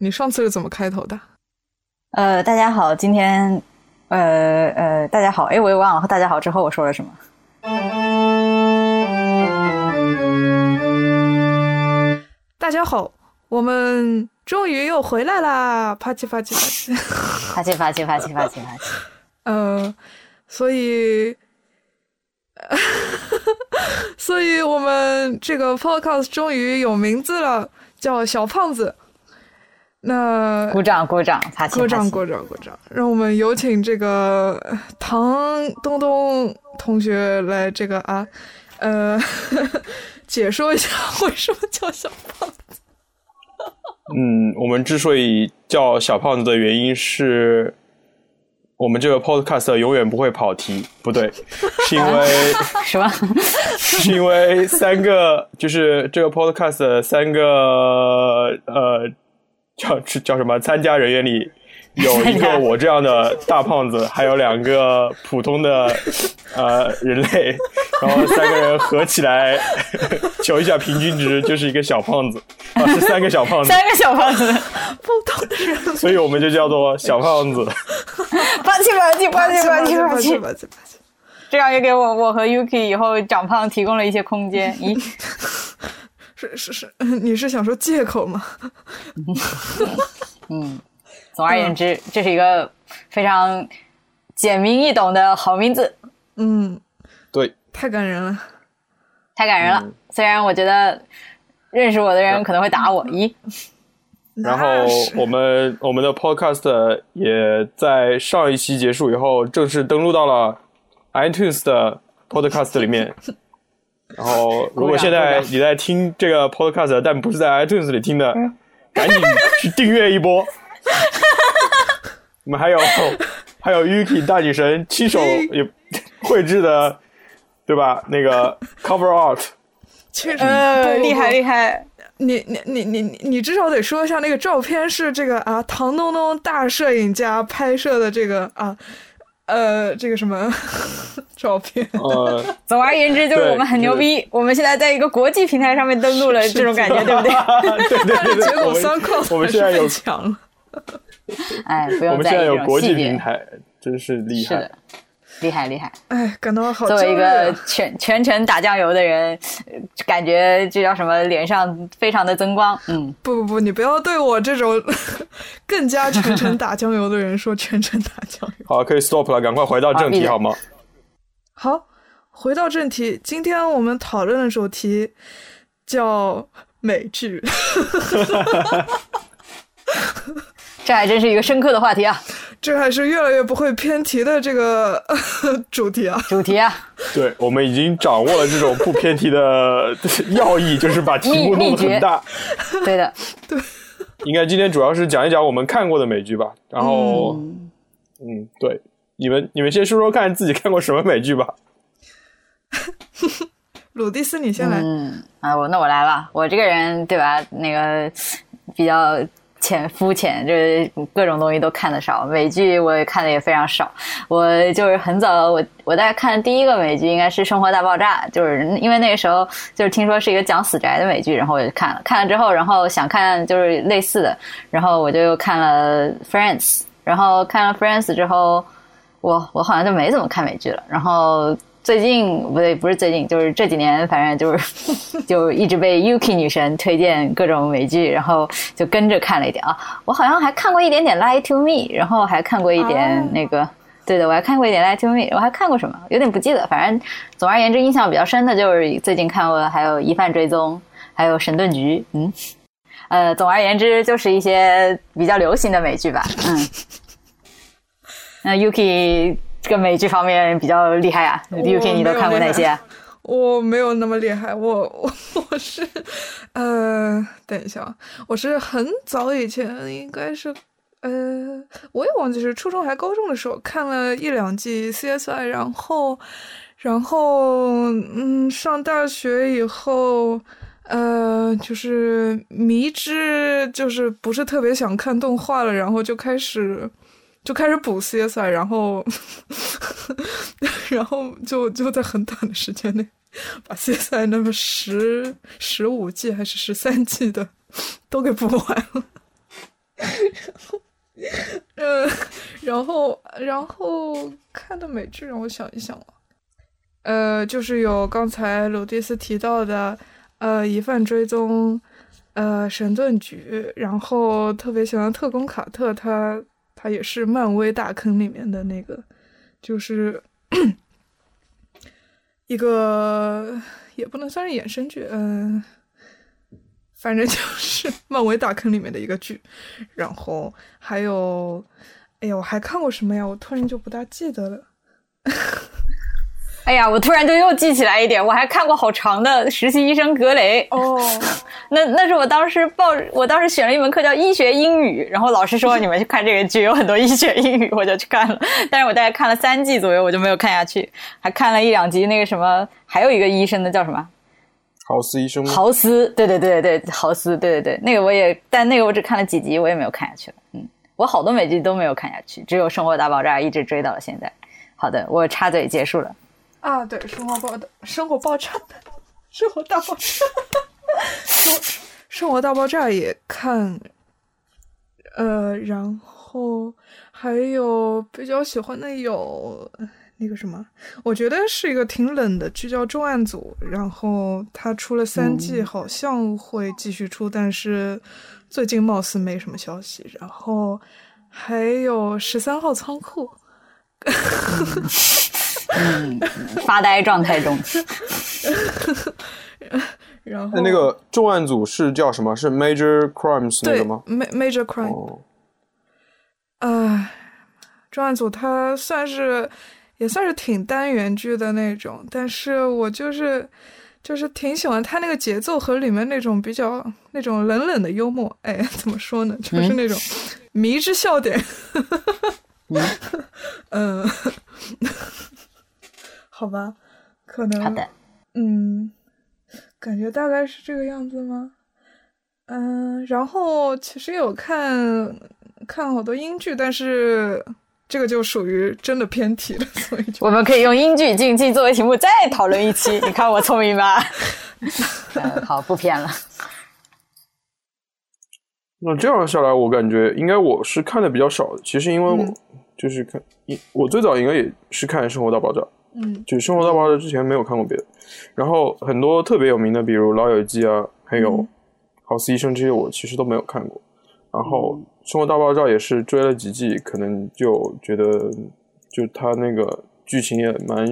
你上次是怎么开头的？呃，大家好，今天，呃呃，大家好，哎，我也忘了。大家好之后我说了什么？大家好，我们终于又回来啦！啪叽啪叽啪叽，啪叽啪叽啪叽啪叽啪叽。呃，所以，所以我们这个 podcast 终于有名字了，叫小胖子。那鼓掌鼓掌，啪叽鼓掌鼓掌鼓掌，让我们有请这个唐东东同学来这个啊，呃，解说一下 为什么叫小胖子。嗯，我们之所以叫小胖子的原因是，我们这个 podcast 永远不会跑题，不对，是因为 什么？是因为三个，就是这个 podcast 三个呃。叫叫什么？参加人员里 有一个我这样的大胖子，还有两个普通的呃人类，然后三个人合起来 求一下平均值，就是一个小胖子啊，是三个小胖子，三个小胖子，普通的人，所以我们就叫做小胖子。吧唧吧唧吧唧吧唧吧唧吧唧，这样也给我我和 Yuki 以后长胖提供了一些空间。咦？是是是，你是想说借口吗？嗯，总而言之，这是一个非常简明易懂的好名字。嗯，对，太感人了，太感人了。虽然我觉得认识我的人可能会打我。咦？然后我们我们的 Podcast 也在上一期结束以后正式登录到了 iTunes 的 Podcast 里面。然后，如果现在你在听这个 podcast，但不是在 iTunes 里听的，赶紧去订阅一波。我们还有还有 Yuki 大女神亲手也绘制的，对吧？那个 cover art，确实厉害厉害。你你你你你你至少得说一下，那个照片是这个啊，唐东东大摄影家拍摄的这个啊。呃，这个什么 照片？呃，总而言之，就是我们很牛逼。我们现在在一个国际平台上面登录了，这种感觉，对不对？对 对对。结果三块，我们现在有强。哎，不用我们现在有国际平台，真是厉害。厉害厉害！哎，感到好。作为一个全全程打酱油的人，感觉这叫什么？脸上非常的增光。嗯，不不不，你不要对我这种 更加全程打酱油的人说全程打酱油。好，可以 stop 了，赶快回到正题好吗？好，回到正题。今天我们讨论的主题叫美剧。这还真是一个深刻的话题啊！这还是越来越不会偏题的这个 主题啊！主题啊！对，我们已经掌握了这种不偏题的 要义，就是把题目弄得很大。对的，对。应该今天主要是讲一讲我们看过的美剧吧。然后，嗯，对，你们你们先说说看自己看过什么美剧吧。鲁蒂斯，你先来。嗯啊，我那我来吧。我这个人对吧？那个比较。浅肤浅，就是各种东西都看的少，美剧我也看的也非常少。我就是很早，我我大概看第一个美剧应该是《生活大爆炸》，就是因为那个时候就是听说是一个讲死宅的美剧，然后我就看了。看了之后，然后想看就是类似的，然后我就又看了《Friends》，然后看了《Friends》之后，我我好像就没怎么看美剧了。然后。最近不对，不是最近，就是这几年，反正就是 就一直被 Yuki 女神推荐各种美剧，然后就跟着看了一点啊。我好像还看过一点点《Lie to Me》，然后还看过一点那个，对的，我还看过一点《Lie to Me》，我还看过什么？有点不记得。反正总而言之，印象比较深的就是最近看过还有《疑犯追踪》，还有《神盾局》。嗯，呃，总而言之就是一些比较流行的美剧吧。嗯，那 Yuki。这个美剧方面比较厉害啊，UK 你都看过哪些？我没有那么厉害，我我我是，呃，等一下，我是很早以前，应该是，呃，我也忘记是初中还高中的时候看了一两季 CSI，然后，然后，嗯，上大学以后，呃，就是迷之，就是不是特别想看动画了，然后就开始。就开始补 CSI，然后，然后就就在很短的时间内把 CSI 那么十十五季还是十三季的都给补完了。然后，呃，然后然后看的美剧让我想一想，呃，就是有刚才鲁迪斯提到的，呃，《疑犯追踪》，呃，《神盾局》，然后特别喜欢《特工卡特》，他他也是漫威大坑里面的那个，就是 一个也不能算是衍生剧，嗯。反正就是 漫威大坑里面的一个剧，然后还有，哎呀，我还看过什么呀？我突然就不大记得了。哎呀，我突然就又记起来一点，我还看过好长的《实习医生格雷》哦。那那是我当时报，我当时选了一门课叫医学英语，然后老师说你们去看这个剧，有很多医学英语，我就去看了。但是我大概看了三季左右，我就没有看下去，还看了一两集那个什么，还有一个医生的叫什么？豪斯医生，豪斯，对对对对对，豪斯，对对对，那个我也，但那个我只看了几集，我也没有看下去了。嗯，我好多美剧都没有看下去，只有《生活大爆炸》一直追到了现在。好的，我插嘴结束了。啊，对，《生活爆的生活爆炸》，生活大爆炸，生生活大爆炸也看，呃，然后还有比较喜欢的有。那个什么，我觉得是一个挺冷的剧，叫《重案组》，然后它出了三季，好像会继续出，但是最近貌似没什么消息。然后还有《十三号仓库》，发呆状态中。然后那个重案组是叫什么？是 Major Crimes 那个吗？Major Crime。啊，重案组它算是。也算是挺单元剧的那种，但是我就是就是挺喜欢它那个节奏和里面那种比较那种冷冷的幽默，哎，怎么说呢？就是那种迷之笑点。嗯，好吧，可能好的，嗯，感觉大概是这个样子吗？嗯，然后其实有看看好多英剧，但是。这个就属于真的偏题了，所以我们可以用英剧竞技作为题目再讨论一期。你看我聪明吧？好，不偏了。那这样下来，我感觉应该我是看的比较少的。其实因为我就是看，我最早应该也是看《生活大爆炸》。嗯，就《生活大爆炸》之前没有看过别的。然后很多特别有名的，比如《老友记》啊，还有《好似医生》这些，我其实都没有看过。然后。生活大爆炸也是追了几季，可能就觉得，就他那个剧情也蛮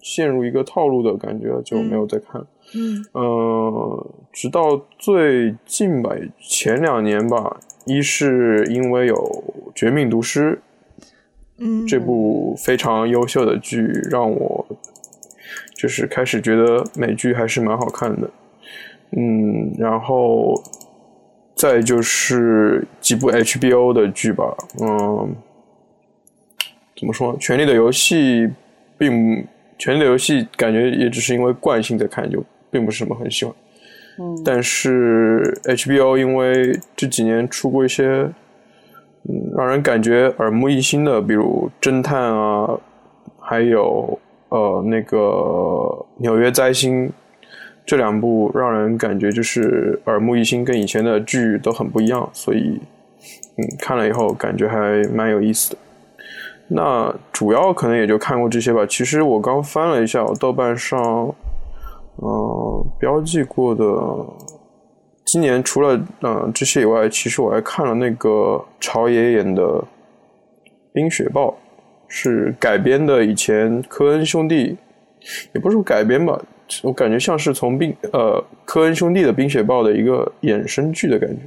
陷入一个套路的感觉，就没有再看。嗯，呃，直到最近吧，前两年吧，一是因为有《绝命毒师》，嗯，这部非常优秀的剧，让我就是开始觉得美剧还是蛮好看的。嗯，然后。再就是几部 HBO 的剧吧，嗯，怎么说？《权力的游戏》并《权力的游戏》感觉也只是因为惯性在看，就并不是什么很喜欢。嗯，但是 HBO 因为这几年出过一些，嗯，让人感觉耳目一新的，比如《侦探》啊，还有呃那个《纽约灾星》。这两部让人感觉就是耳目一新，跟以前的剧都很不一样，所以，嗯，看了以后感觉还蛮有意思的。那主要可能也就看过这些吧。其实我刚翻了一下，我豆瓣上，呃，标记过的，今年除了嗯这些以外，其实我还看了那个朝野演的《冰雪暴》，是改编的以前科恩兄弟，也不是改编吧。我感觉像是从冰呃科恩兄弟的《冰雪暴》的一个衍生剧的感觉，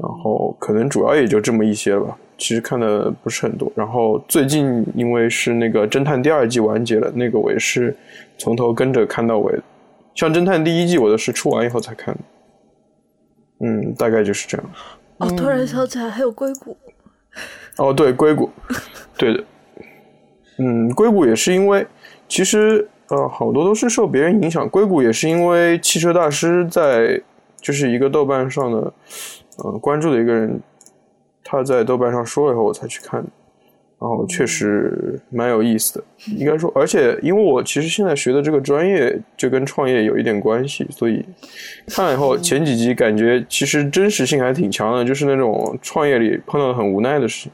然后可能主要也就这么一些吧。其实看的不是很多。然后最近因为是那个《侦探》第二季完结了，那个我也是从头跟着看到尾。像《侦探》第一季，我都是出完以后才看的。嗯，大概就是这样。哦，突然想起来还有硅谷。哦，对，硅谷，对的。嗯，硅谷也是因为其实。呃，好多都是受别人影响。硅谷也是因为汽车大师在，就是一个豆瓣上的，呃，关注的一个人，他在豆瓣上说了以后，我才去看。然后确实蛮有意思的。应该说，而且因为我其实现在学的这个专业就跟创业有一点关系，所以看了以后前几集感觉其实真实性还挺强的，就是那种创业里碰到的很无奈的事情。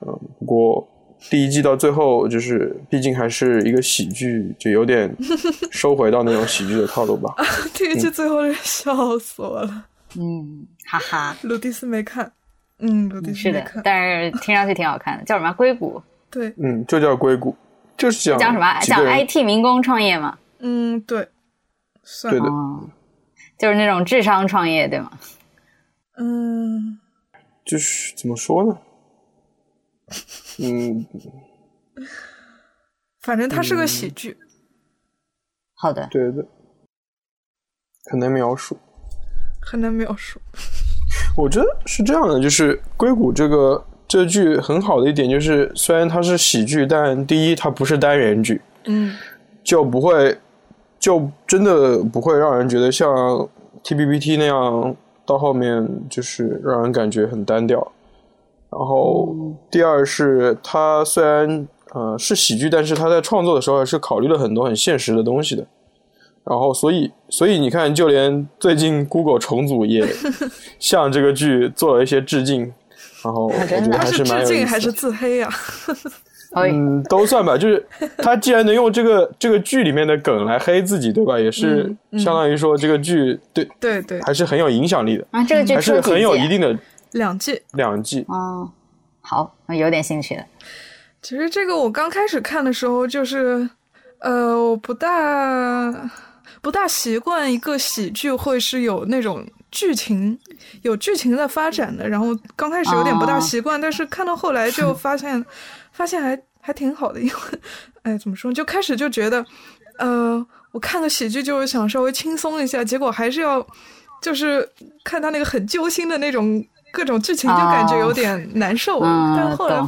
嗯，不过第一季到最后就是毕竟还是一个喜剧，就有点 收回到那种喜剧的套路吧。第一季最后笑死我了。嗯，哈哈。鲁迪斯没看。嗯，是的，但是听上去挺好看的，叫什么？硅谷。对，嗯，就叫硅谷，就是讲讲什么？讲 IT 民工创业吗？嗯，对，算对的，就是那种智商创业，对吗？嗯，就是怎么说呢？嗯，反正它是个喜剧。好的，对的，很难描述，很难描述。我觉得是这样的，就是硅谷这个这剧很好的一点就是，虽然它是喜剧，但第一它不是单元剧，嗯，就不会就真的不会让人觉得像 T B B T 那样到后面就是让人感觉很单调。然后第二是它虽然呃是喜剧，但是它在创作的时候是考虑了很多很现实的东西的。然后，所以，所以你看，就连最近 Google 重组也 向这个剧做了一些致敬。然后，我觉得还是蛮有意思。还是自黑 呀？嗯，都算吧。就是他既然能用这个这个剧里面的梗来黑自己，对吧？也是相当于说这个剧对对对，还是很有影响力的啊。这个剧还是很有一定的两季，两季哦。好，有点兴趣了。其实这个我刚开始看的时候，就是呃，我不大。不大习惯一个喜剧会是有那种剧情、有剧情的发展的，然后刚开始有点不大习惯，但是看到后来就发现，发现还还挺好的，因为，哎，怎么说？就开始就觉得，呃，我看个喜剧就是想稍微轻松一下，结果还是要，就是看他那个很揪心的那种各种剧情，就感觉有点难受。但后来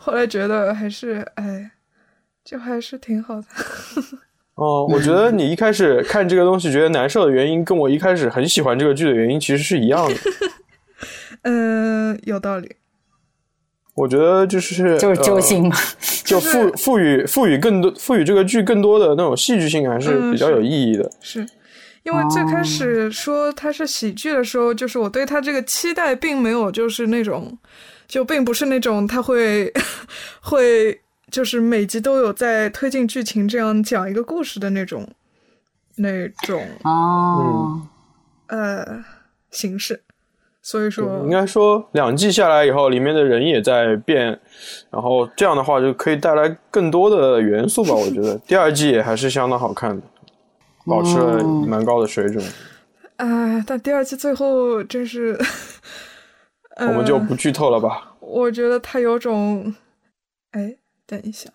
后来觉得还是，哎，就还是挺好的。哦，我觉得你一开始看这个东西觉得难受的原因，跟我一开始很喜欢这个剧的原因其实是一样的。嗯，有道理。我觉得就是就是揪心嘛，就赋赋予赋予更多赋予这个剧更多的那种戏剧性，还是比较有意义的。是因为最开始说它是喜剧的时候，就是我对它这个期待并没有就是那种，就并不是那种它会 会。就是每集都有在推进剧情，这样讲一个故事的那种，那种哦，呃形式。所以说，应该说两季下来以后，里面的人也在变，然后这样的话就可以带来更多的元素吧。我觉得第二季也还是相当好看的，保持了蛮高的水准。啊，但第二季最后真是，我们就不剧透了吧。我觉得他有种，哎。等一下，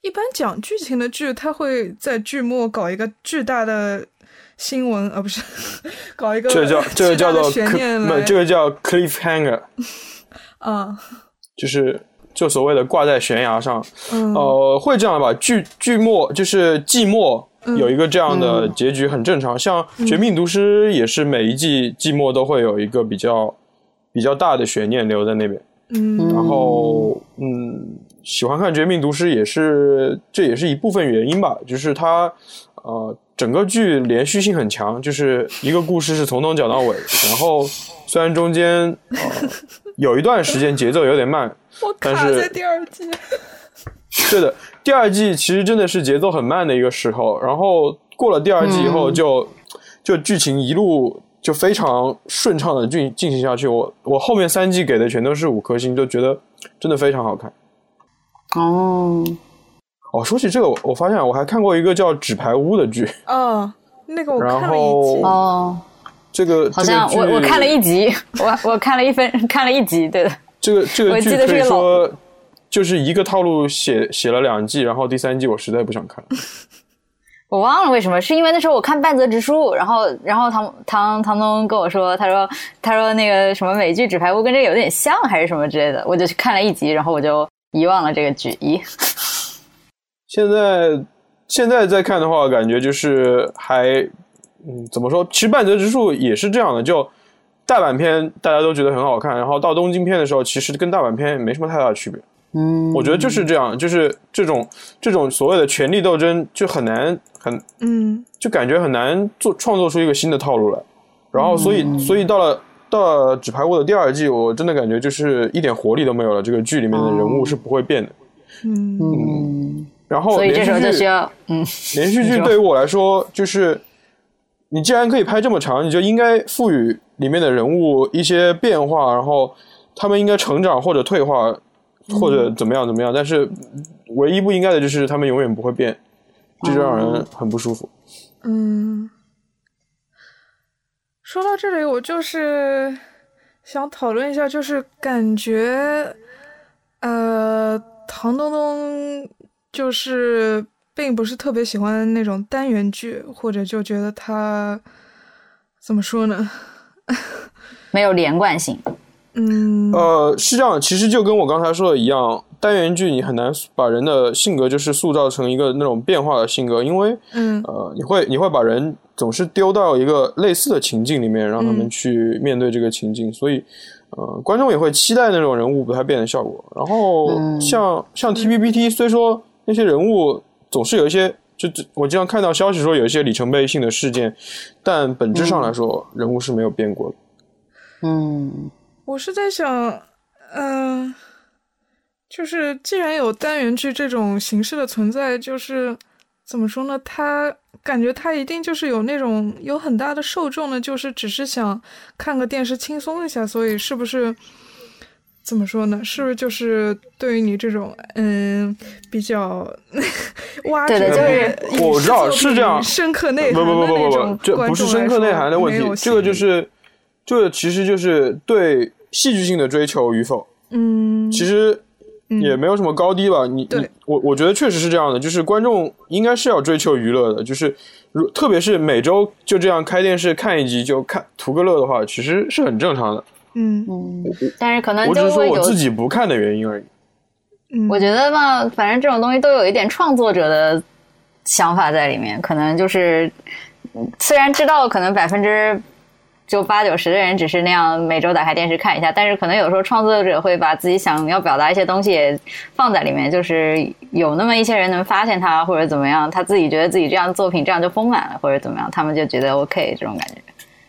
一般讲剧情的剧，他会在剧末搞一个巨大的新闻，而不是 搞一个这个叫这个叫做悬念不，这个叫 cliffhanger，啊，就是就所谓的挂在悬崖上，嗯，呃，会这样吧？剧剧末就是季末有一个这样的结局，很正常。像《绝命毒师》也是每一季季末都会有一个比较比较大的悬念留在那边，嗯，然后嗯。喜欢看《绝命毒师》也是，这也是一部分原因吧。就是它，呃，整个剧连续性很强，就是一个故事是从头讲到尾。然后虽然中间呃有一段时间节奏有点慢，我卡在第二季。对的，第二季其实真的是节奏很慢的一个时候。然后过了第二季以后，就就剧情一路就非常顺畅的进进行下去。我我后面三季给的全都是五颗星，就觉得真的非常好看。哦，哦，说起这个，我发现我还看过一个叫《纸牌屋》的剧。嗯，那个我看了一集。哦，这个好像我我看了一集，我我看了一分，看了一集，对的。这个这个剧可以说就是一个套路写写了两季，然后第三季我实在不想看。我忘了为什么，是因为那时候我看半泽直树，然后然后唐唐唐东跟我说，他说他说那个什么美剧《纸牌屋》跟这个有点像，还是什么之类的，我就去看了一集，然后我就。遗忘了这个举一？现在现在再看的话，感觉就是还嗯，怎么说？其实半泽直树也是这样的，就大阪片大家都觉得很好看，然后到东京片的时候，其实跟大阪片没什么太大的区别。嗯，我觉得就是这样，就是这种这种所谓的权力斗争就很难很嗯就感觉很难做创作出一个新的套路来。然后所以所以到了到了纸牌屋的第二季，我真的感觉就是一点活力都没有了。这个剧里面的人物是不会变的。嗯嗯，然后所以这时候就 连续剧需要嗯，连续剧对于我来说，就是你既然可以拍这么长，你就应该赋予里面的人物一些变化，然后他们应该成长或者退化，或者怎么样怎么样。但是唯一不应该的就是他们永远不会变，这就让人很不舒服。嗯。说到这里，我就是想讨论一下，就是感觉，呃，唐东东就是并不是特别喜欢那种单元剧，或者就觉得他怎么说呢？没有连贯性。嗯，呃，是这样，其实就跟我刚才说的一样，单元剧你很难把人的性格就是塑造成一个那种变化的性格，因为嗯呃，你会你会把人总是丢到一个类似的情境里面，让他们嗯去面对这个情境，所以呃，观众也会期待那种人物不太变的效果。然后嗯像像 TPPT，虽说那些人物总是有一些，就就我经常看到消息说有一些里程碑性的事件，但本质上来说，人物是没有变过的。嗯我是在想，嗯、就是既然有单元剧这种形式的存在，就是怎么说呢？他感觉他一定就是有那种有很大的受众呢，就是只是想看个电视轻松一下，所以是不是？怎么说呢？是不是就是对于你这种嗯比较 挖掘对的对就是我知道是这样深刻内不涵的不不不不那种不，这不是深刻内涵的问题，这个就是，这其实就是对戏剧性的追求与否。嗯，其实也没有什么高低吧。你你我我觉得确实是这样的，就是观众应该是要追求娱乐的，就是如特别是每周就这样开电视看一集就看图个乐的话，其实是很正常的。嗯嗯，但是可能我只说我就是会有自己不看的原因而已。嗯，我觉得嘛，反正这种东西都有一点创作者的想法在里面，可能就是嗯虽然知道可能百分之就八九十的人只是那样每周打开电视看一下，但是可能有时候创作者会把自己想要表达一些东西也放在里面，就是有那么一些人能发现他或者怎么样，他自己觉得自己这样作品这样就丰满了或者怎么样，他们就觉得 OK 这种感觉。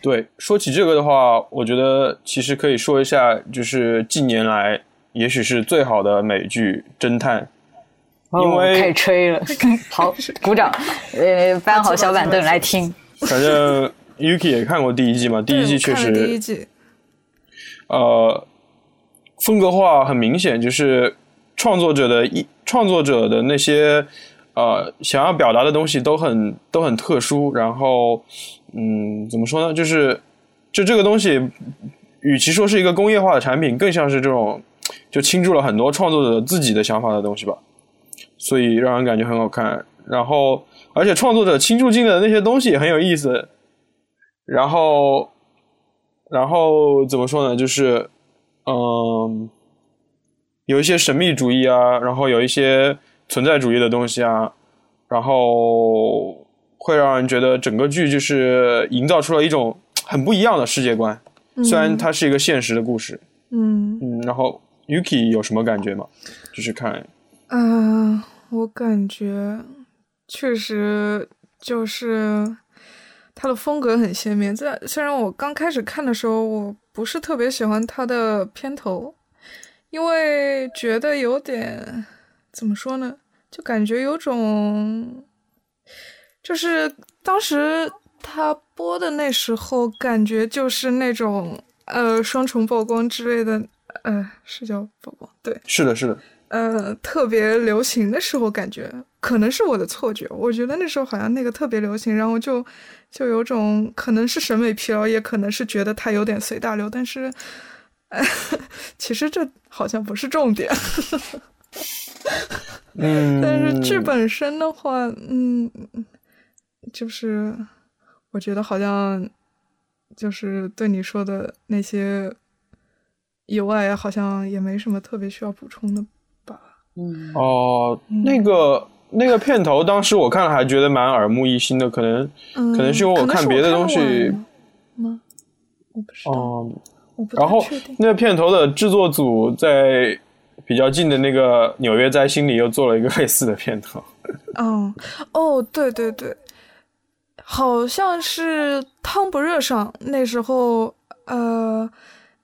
对，说起这个的话，我觉得其实可以说一下，就是近年来也许是最好的美剧《侦探》，因为哦、开始吹了，好，鼓掌，呃，搬好小板凳来听。反正 Yuki 也看过第一季嘛，第一季确实季，呃风格化很明显，就是创作者的一创作者的那些呃想要表达的东西都很都很特殊，然后嗯怎么说呢，就是就这个东西，与其说是一个工业化的产品，更像是这种就倾注了很多创作者自己的想法的东西吧，所以让人感觉很好看。然后，而且创作者倾注进的那些东西也很有意思。然后，然后怎么说呢？就是，嗯，有一些神秘主义啊，然后有一些存在主义的东西啊，然后会让人觉得整个剧就是营造出了一种很不一样的世界观。虽然它是一个现实的故事，嗯嗯，然后 Yuki 有什么感觉吗？就是看，嗯、我感觉确实就是他的风格很鲜明。在虽然我刚开始看的时候，我不是特别喜欢他的片头，因为觉得有点怎么说呢，就感觉有种，就是当时他播的那时候，感觉就是那种呃双重曝光之类的，呃是叫曝光对。是的，是的，呃，特别流行的时候，感觉可能是我的错觉。我觉得那时候好像那个特别流行，然后就就有种可能是审美疲劳，也可能是觉得他有点随大流。但是，呃、其实这好像不是重点。嗯，但是剧本身的话，嗯，就是我觉得好像就是对你说的那些以外，好像也没什么特别需要补充的吧。嗯，哦，那个那个片头，当时我看了还觉得蛮耳目一新的，可能嗯，可能是因为我看别的东西吗？我不知道，然后。那个片头的制作组在比较近的那个纽约在心里又做了一个 类似的片头。嗯，哦，对对对，好像是汤不热上那时候，呃，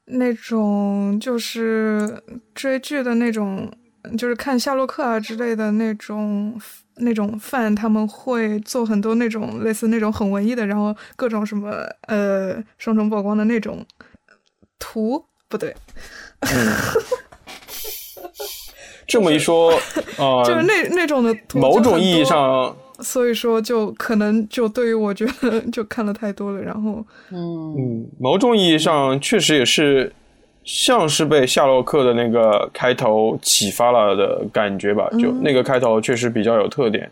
那种就是追剧的那种，就是看夏洛克啊之类的那种那种饭，他们会做很多那种类似那种很文艺的，然后各种什么呃双重曝光的那种图，不对。这么一说，呃，就是那那种的，某种意义上，所以说就可能就对于我觉得就看了太多了，然后，嗯嗯，某种意义上确实也是像是被夏洛克的那个开头启发了的感觉吧，就那个开头确实比较有特点，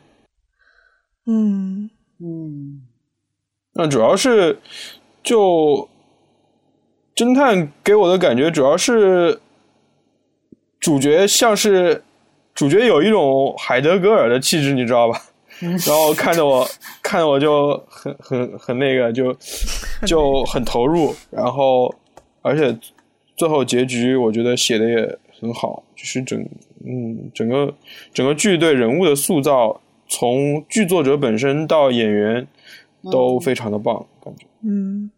嗯嗯，那主要是就侦探给我的感觉主要是。主角像是主角有一种海德格尔的气质，你知道吧？然后看着我，看着我就很很很那个，就 就很投入。然后，而且最后结局我觉得写的也很好，就是整嗯整个整个剧对人物的塑造，从剧作者本身到演员都非常的棒，感觉嗯。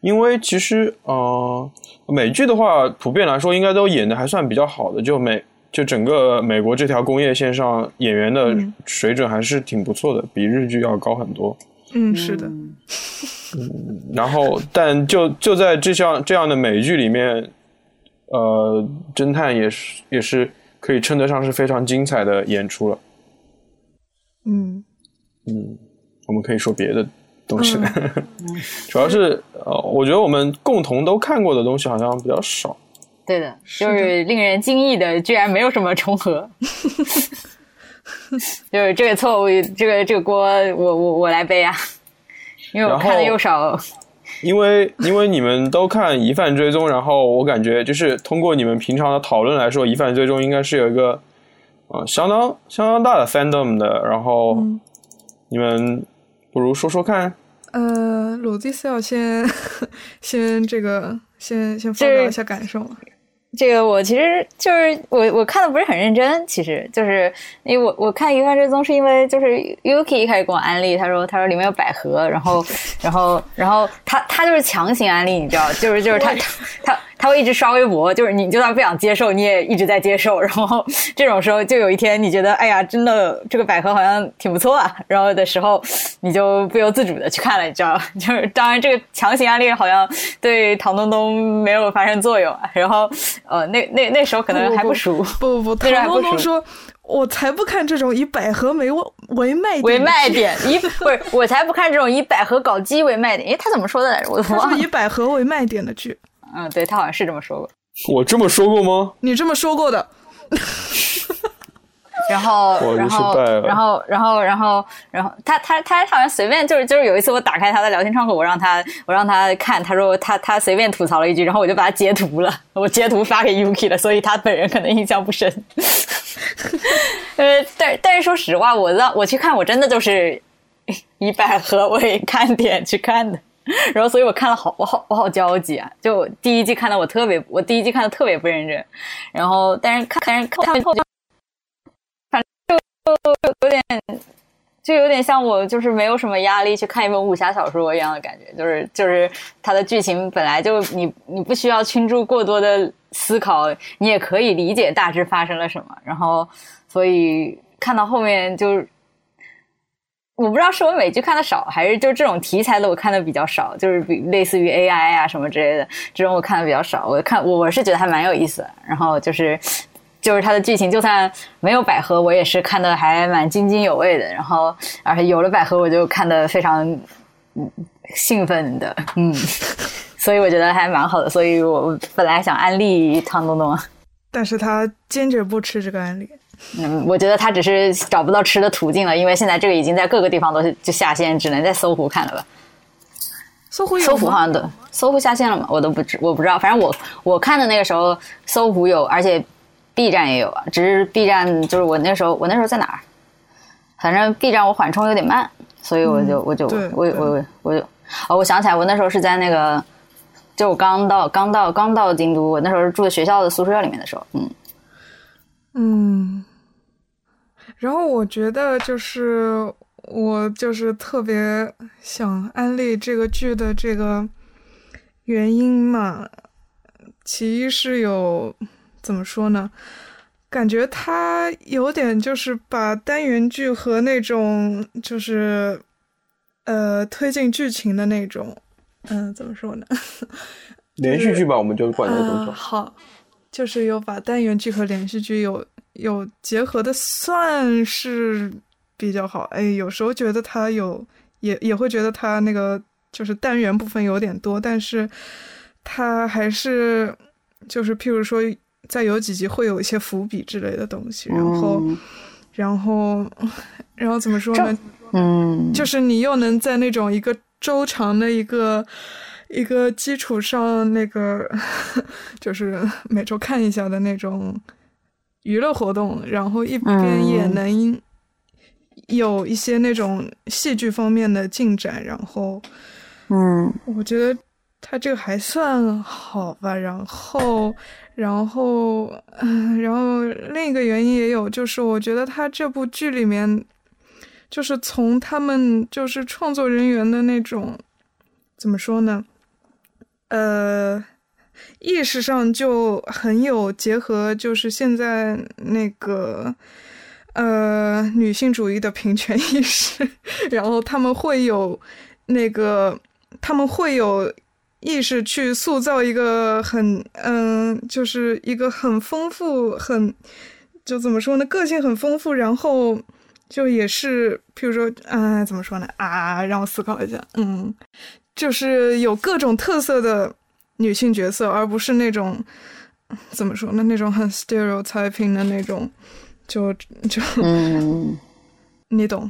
因为其实，呃，美剧的话，普遍来说应该都演的还算比较好的。就美，就整个美国这条工业线上，演员的水准还是挺不错的，比日剧要高很多。嗯，是的。嗯，然后，但就就在这项这样的美剧里面，呃，侦探也是也是可以称得上是非常精彩的演出了。嗯嗯，我们可以说别的。东西，主要是呃，我觉得我们共同都看过的东西好像比较少。对的，就是令人惊异的，居然没有什么重合。就是这个错误，这个这个锅，我我我来背啊！因为我看的又少。因为因为你们都看《疑犯追踪》，然后我感觉就是通过你们平常的讨论来说，《疑犯追踪》应该是有一个呃相当相当大的 fandom 的。然后你们。不如说说看。呃，鲁迪斯要先 先这个先先发表一下感受。这个我其实就是我我看的不是很认真，其实就是因为我我看《疑犯追踪》是因为就是 Yuki 一开始给我安利，他说他说里面有百合，然后然后然后他他就是强行安利，你知道，就是就是他他他他会一直刷微博，就是你就算不想接受，你也一直在接受，然后这种时候就有一天你觉得哎呀真的这个百合好像挺不错啊，然后的时候你就不由自主的去看了，你知道，就是当然这个强行安利好像对唐东东没有发生作用，然后。呃，那那那时候可能还不熟，不不不，唐东东说，我才不看这种以百合为为卖点为卖点，以不是我才不看这种以百合搞基为卖点。诶，他怎么说的来着？我忘了。以百合为卖点的剧。嗯，对他好像是这么说过。我这么说过吗？你这么说过的。然后，然后，然后，然后，然后，然后，他他他好像随便就是就是有一次我打开他的聊天窗口，我让他我让他看，他说他他随便吐槽了一句，然后我就把他截图了，我截图发给 Yuki 了，所以他本人可能印象不深。呃，但但是说实话，我让我去看，我真的就是以百合为看点去看的，然后所以我看了好我好我好焦急啊！就第一季看的我特别，我第一季看的特别不认真，然后但是看但是看完后就。反正就有点，就有点像我就是没有什么压力去看一本武侠小说一样的感觉，就是就是它的剧情本来就你你不需要倾注过多的思考，你也可以理解大致发生了什么。然后所以看到后面就，我不知道是我美剧看的少，还是就这种题材的我看的比较少，就是比类似于 AI 啊什么之类的这种我看的比较少。我看我是觉得还蛮有意思的，然后就是。就是它的剧情，就算没有百合，我也是看的还蛮津津有味的。然后，而且有了百合，我就看的非常嗯兴奋的，嗯，所以我觉得还蛮好的。所以我本来想安利汤东东，但是他坚决不吃这个安利。嗯，我觉得他只是找不到吃的途径了，因为现在这个已经在各个地方都就下线，只能在搜狐看了吧。搜狐搜狐好像的，搜狐下线了吗？我都不知，我不知道。反正我我看的那个时候，搜狐有，而且。B 站也有啊，只是 B 站就是我那时候，我那时候在哪儿？反正 B 站我缓冲有点慢，所以我就我就我我我就哦，我想起来，我那时候是在那个就我刚到刚到刚到京都，我那时候是住在学校的宿舍里面的时候，嗯嗯。然后我觉得就是我就是特别想安利这个剧的这个原因嘛，其一是有怎么说呢？感觉它有点就是把单元剧和那种就是呃推进剧情的那种，嗯，怎么说呢？连续剧吧，我们就管这种。好，就是有把单元剧和连续剧有有结合的，算是比较好。哎，有时候觉得它有也也会觉得它那个就是单元部分有点多，但是它还是就是譬如说。再有几集会有一些伏笔之类的东西，然后，然后，然后怎么说呢？嗯，就是你又能在那种一个周长的一个一个基础上，那个 就是每周看一下的那种娱乐活动，然后一边也能有一些那种戏剧方面的进展，然后，嗯，我觉得他这个还算好吧，然后。然后，嗯，然后另一个原因也有，就是我觉得他这部剧里面，就是从他们就是创作人员的那种，怎么说呢？呃，意识上就很有结合，就是现在那个呃女性主义的平权意识，然后他们会有那个，他们会有。意识去塑造一个很嗯，就是一个很丰富、很就怎么说呢？个性很丰富，然后就也是，譬如说，嗯，怎么说呢？啊，让我思考一下，嗯，就是有各种特色的女性角色，而不是那种怎么说呢？那种很 stereotyping 的那种，就就嗯，你懂。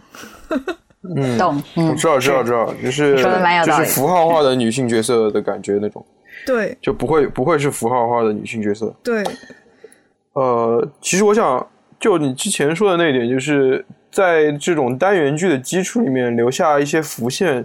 嗯，懂，我知道，知道，知道，就是就是符号化的女性角色的感觉那种，对，就不会不会是符号化的女性角色，对。呃，其实我想就你之前说的那一点，就是在这种单元剧的基础里面留下一些浮现，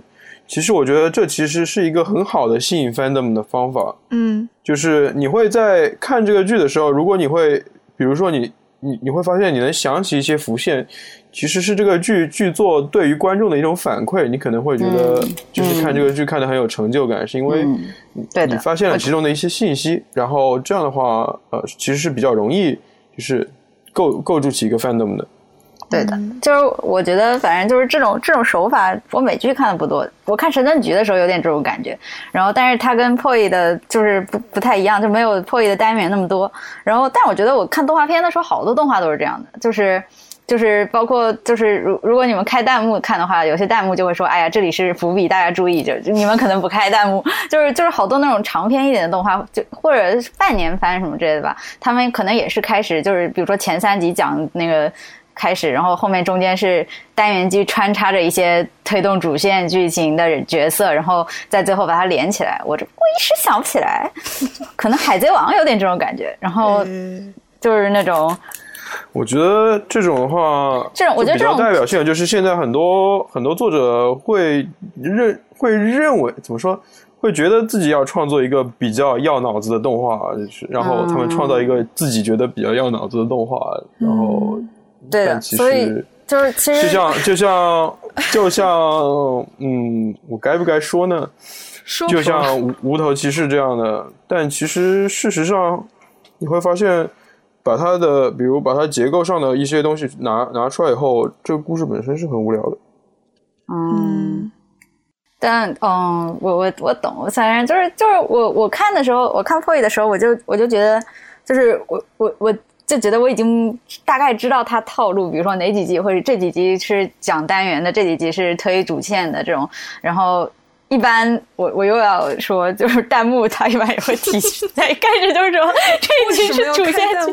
其实我觉得这其实是一个很好的吸引 fandom 的方法。嗯，就是你会在看这个剧的时候，如果你会，比如说你你你会发现你能想起一些浮现。其实是这个剧剧作对于观众的一种反馈，你可能会觉得就是看这个剧看的很有成就感，是因为你发现了其中的一些信息，然后这样的话，呃，其实是比较容易就是构构筑起一个 fandom 的。对的，就是我觉得反正就是这种这种手法，我美剧看的不多，我看神盾局的时候有点这种感觉，然后但是它跟破译的就是不不太一样，就没有破译的单元那么多，然后但我觉得我看动画片的时候，好多动画都是这样的，就是。就是包括就是如如果你们开弹幕看的话，有些弹幕就会说：“哎呀，这里是伏笔，大家注意。”就你们可能不开弹幕，就是就是好多那种长篇一点的动画，就或者半年番什么之类的吧。他们可能也是开始就是比如说前三集讲那个开始，然后后面中间是单元剧穿插着一些推动主线剧情的角色，然后在最后把它连起来。我这我一时想不起来，可能海贼王有点这种感觉，然后就是那种。我觉得这种的话，这种我觉得这种代表性就是现在很多很多作者会认会认为怎么说，会觉得自己要创作一个比较要脑子的动画，就是然后他们创造一个自己觉得比较要脑子的动画，然后对的，所以就是其实就像就像就像嗯，我该不该说呢？就像无无头骑士这样的，但其实事实上你会发现。把它的，比如把它结构上的一些东西拿拿出来以后，这个故事本身是很无聊的。嗯，但嗯，我我我懂，我反正就是就是我我看的时候，我看破译的时候，我就我就觉得，就是我我我就觉得我已经大概知道它套路，比如说哪几集或者这几集是讲单元的，这几集是推主线的这种，然后。一般我我又要说，就是弹幕他一般也会提，在开始就是说这一集是主线剧。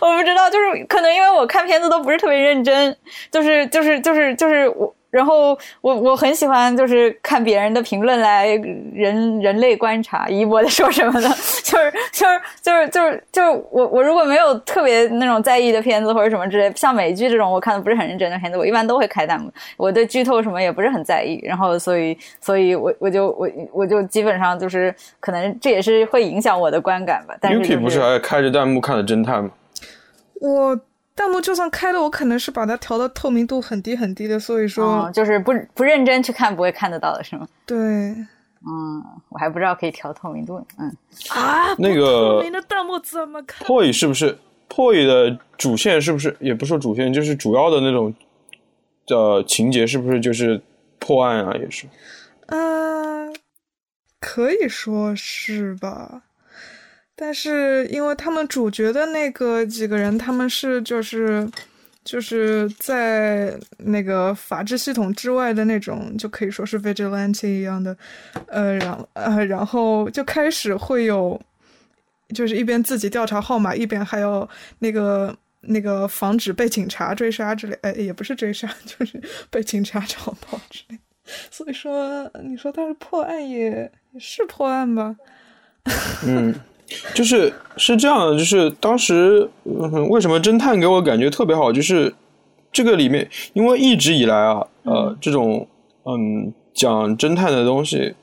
我不知道，就是可能因为我看片子都不是特别认真，就是就是就是就是我然后我我很喜欢就是看别人的评论来人人类观察一波在说什么的，就是就是就是就是就是我我如果没有特别那种在意的片子或者什么之类，像美剧这种我看的不是很认真的片子，我一般都会开弹幕。我对剧透什么也不是很在意，然后所以所以我我就我我就基本上就是可能这也是会影响我的观感吧。但是、Yuki 不是还开着弹幕看的侦探吗？我。弹幕就算开了，我可能是把它调到透明度很低很低的，所以说就是不不认真去看不会看得到的是吗？对，嗯，我还不知道可以调透明度，嗯啊，那个透明的弹幕怎么看破译是不是破译的主线是不是也不说主线，就是主要的那种的情节是不是就是破案啊？也是，嗯，可以说是吧。但是，因为他们主角的那个几个人，他们是就是就是在那个法治系统之外的那种，就可以说是 vigilante 一样的，呃，然呃，然后就开始会有，就是一边自己调查号码，一边还要那个那个防止被警察追杀之类，哎，也不是追杀，就是被警察找到之类。所以说，你说他是破案也也是破案吧？嗯。就是是这样的，就是当时嗯为什么侦探给我感觉特别好，就是这个里面，因为一直以来啊，呃，这种嗯讲侦探的东西，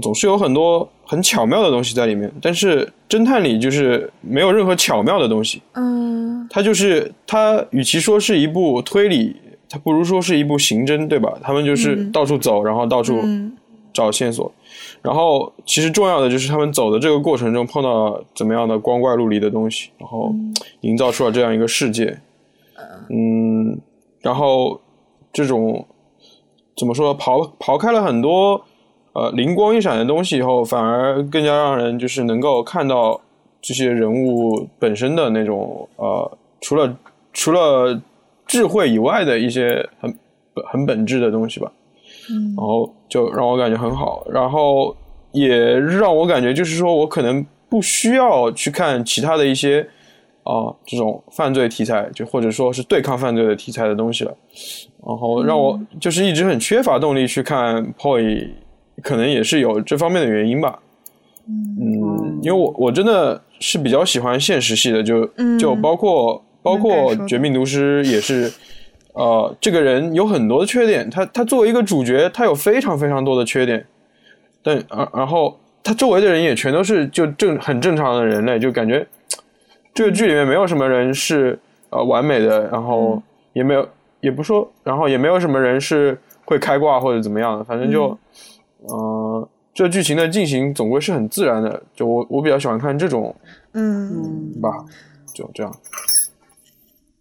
总是有很多很巧妙的东西在里面，但是侦探里就是没有任何巧妙的东西，嗯，它就是它与其说是一部推理，它不如说是一部刑侦，对吧？他们就是到处走，然后到处找线索。然后，其实重要的就是他们走的这个过程中碰到怎么样的光怪陆离的东西，然后营造出了这样一个世界。嗯，然后这种怎么说，刨刨开了很多呃灵光一闪的东西以后，反而更加让人就是能够看到这些人物本身的那种呃，除了除了智慧以外的一些很很本质的东西吧。然后就让我感觉很好，然后也让我感觉就是说我可能不需要去看其他的一些啊这种犯罪题材，就或者说是对抗犯罪的题材的东西了。然后让我就是一直很缺乏动力去看 Poi，可能也是有这方面的原因吧。嗯，因为我我真的是比较喜欢现实系的，就就包括包括绝命毒师也是。呃，这个人有很多的缺点，他他作为一个主角，他有非常非常多的缺点，但然然后他周围的人也全都是就正很正常的人类，就感觉这个剧里面没有什么人是呃完美的，然后也没有也不说，然后也没有什么人是会开挂或者怎么样的，反正就呃这剧情的进行总归是很自然的，就我我比较喜欢看这种嗯吧，就这样，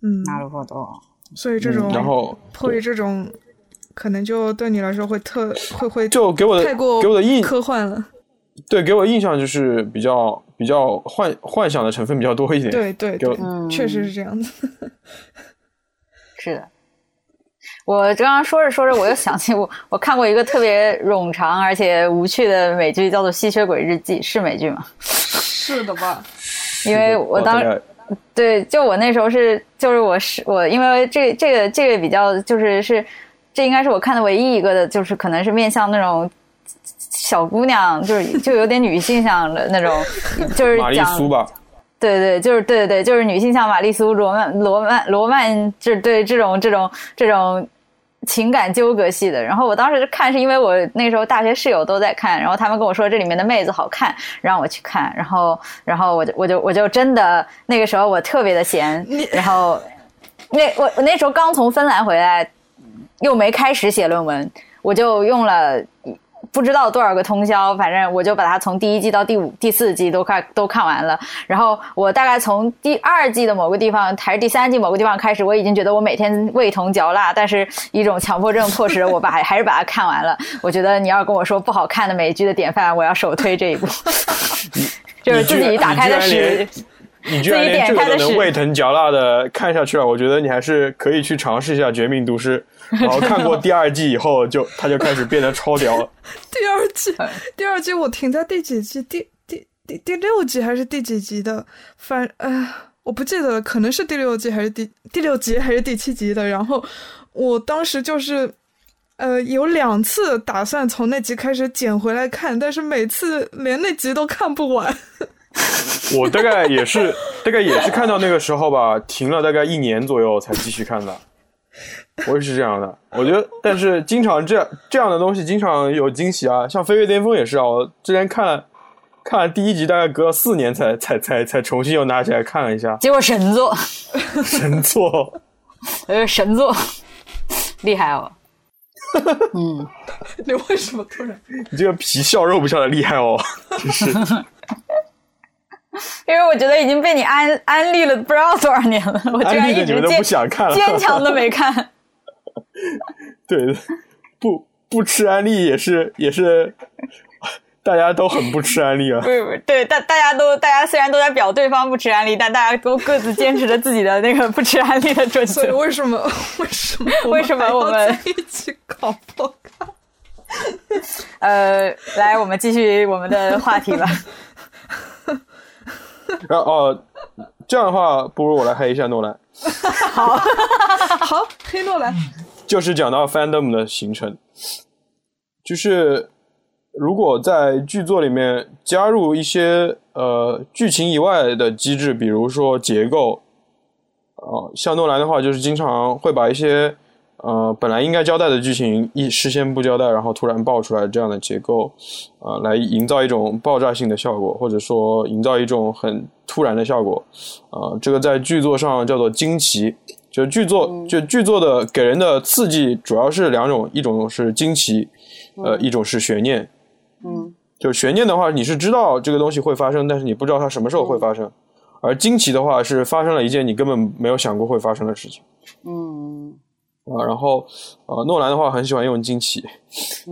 嗯，なるほど。 所以这种，然后迫于这种，可能就对你来说会特会会就给我的太过给我的印科幻了。对，给我印象就是比较比较幻幻想的成分比较多一点。对对对，确实是这样子。是的，我刚刚说着说着，我又想起我我看过一个特别冗长而且无趣的美剧，叫做《吸血鬼日记》，是美剧吗？是的吧？因为我当。对，就我那时候是，就是我是我，因为这这个这个比较就是是，这应该是我看的唯一一个的，就是可能是面向那种小姑娘，就是就有点女性向的那种，就是玛丽苏吧。对对，就是对对对，就是女性像玛丽苏罗曼罗曼罗曼，就是对这种这种这种。情感纠葛系的，然后我当时看是因为我那时候大学室友都在看，然后他们跟我说这里面的妹子好看，让我去看，然后然后我就我就我就真的那个时候我特别的闲，然后那我我那时候刚从芬兰回来，又没开始写论文，我就用了。不知道多少个通宵，反正我就把它从第一季到第五、第四季都快都看完了。然后我大概从第二季的某个地方，还是第三季某个地方开始，我已经觉得我每天味同嚼蜡，但是一种强迫症迫使我把 还是把它看完了。我觉得你要跟我说不好看的美剧的典范，我要首推这一部，就是自己打开的是。你居然连这个都能味疼嚼蜡的看下去了，我觉得你还是可以去尝试一下《绝命毒师》。然后看过第二季以后，就他就开始变得超屌了。第二季，第二季我停在第几季？第第第第六集还是第几集的？反哎，我不记得了，可能是第六季还是第第六集还是第七集的。然后我当时就是呃，有两次打算从那集开始捡回来看，但是每次连那集都看不完。我大概也是，大概也是看到那个时候吧，停了大概一年左右才继续看的。我也是这样的，我觉得，但是经常这样这样的东西经常有惊喜啊，像《飞跃巅峰》也是啊，我之前看了看了第一集，大概隔了四年才才才才重新又拿起来看了一下，结果神作，神作，呃，神作，厉害哦。嗯，你为什么突然？你这个皮笑肉不笑的厉害哦，真是。因为我觉得已经被你安安利了不知道多少年了，我居然一直不想看，坚强的没看。对，不不吃安利也是也是，大家都很不吃安利啊。不不，对大大家都大家虽然都在表对方不吃安利，但大家都各自坚持着自己的那个不吃安利的准则。所以为什么为什么为什么我们一起搞不看？呃，来，我们继续我们的话题吧。然后哦，这样的话，不如我来黑一下诺兰。好，好，黑诺兰。就是讲到 fandom 的形成，就是如果在剧作里面加入一些呃剧情以外的机制，比如说结构，哦，像诺兰的话，就是经常会把一些。呃，本来应该交代的剧情一事先不交代，然后突然爆出来这样的结构，呃，来营造一种爆炸性的效果，或者说营造一种很突然的效果，呃，这个在剧作上叫做惊奇。就剧作，就剧作的给人的刺激主要是两种，一种是惊奇，呃，一种是悬念。嗯，就悬念的话，你是知道这个东西会发生，但是你不知道它什么时候会发生；而惊奇的话，是发生了一件你根本没有想过会发生的事情。嗯。啊，然后，呃，诺兰的话很喜欢用惊奇，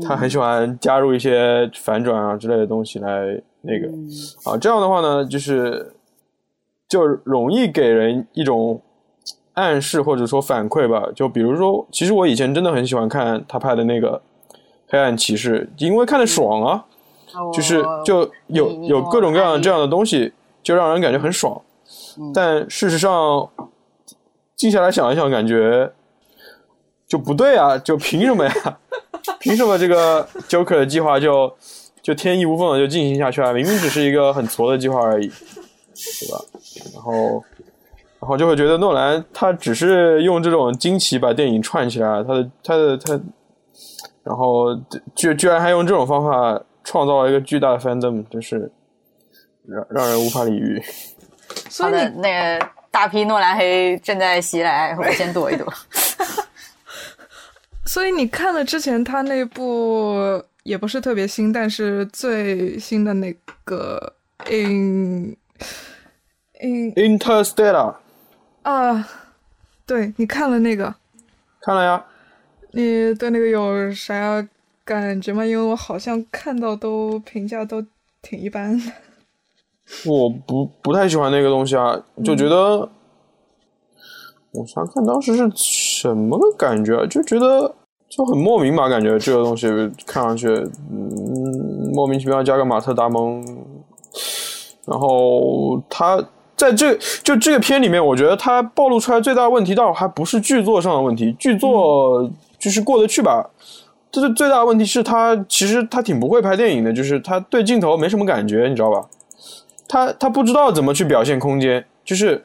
他很喜欢加入一些反转啊之类的东西来那个，啊，这样的话呢，就是就容易给人一种暗示或者说反馈吧。就比如说，其实我以前真的很喜欢看他拍的那个《黑暗骑士》，因为看的爽啊，就是就有有各种各样的这样的东西，就让人感觉很爽。但事实上，静下来想一想，感觉。就不对啊！就凭什么呀？凭什么这个 Joker 的计划就就天衣无缝的就进行下去啊？明明只是一个很挫的计划而已，对吧？然后，然后就会觉得诺兰他只是用这种惊奇把电影串起来，他的他的他，然后居居然还用这种方法创造了一个巨大的 fandom，真是让让人无法理喻。所以那个大批诺兰黑正在袭来，我先躲一躲。所以你看了之前他那部也不是特别新，但是最新的那个《In In Interstellar》啊，对你看了那个？看了呀。你对那个有啥感觉吗？因为我好像看到都评价都挺一般。我不不太喜欢那个东西啊，就觉得。我想看当时是什么个感觉，啊就觉得就很莫名吧，感觉这个东西看上去，嗯，莫名其妙加个马特达蒙，然后他在这就这个片里面，我觉得他暴露出来最大的问题，倒还不是剧作上的问题，剧作就是过得去吧。这是最大的问题是他其实他挺不会拍电影的，就是他对镜头没什么感觉，你知道吧？他他不知道怎么去表现空间，就是。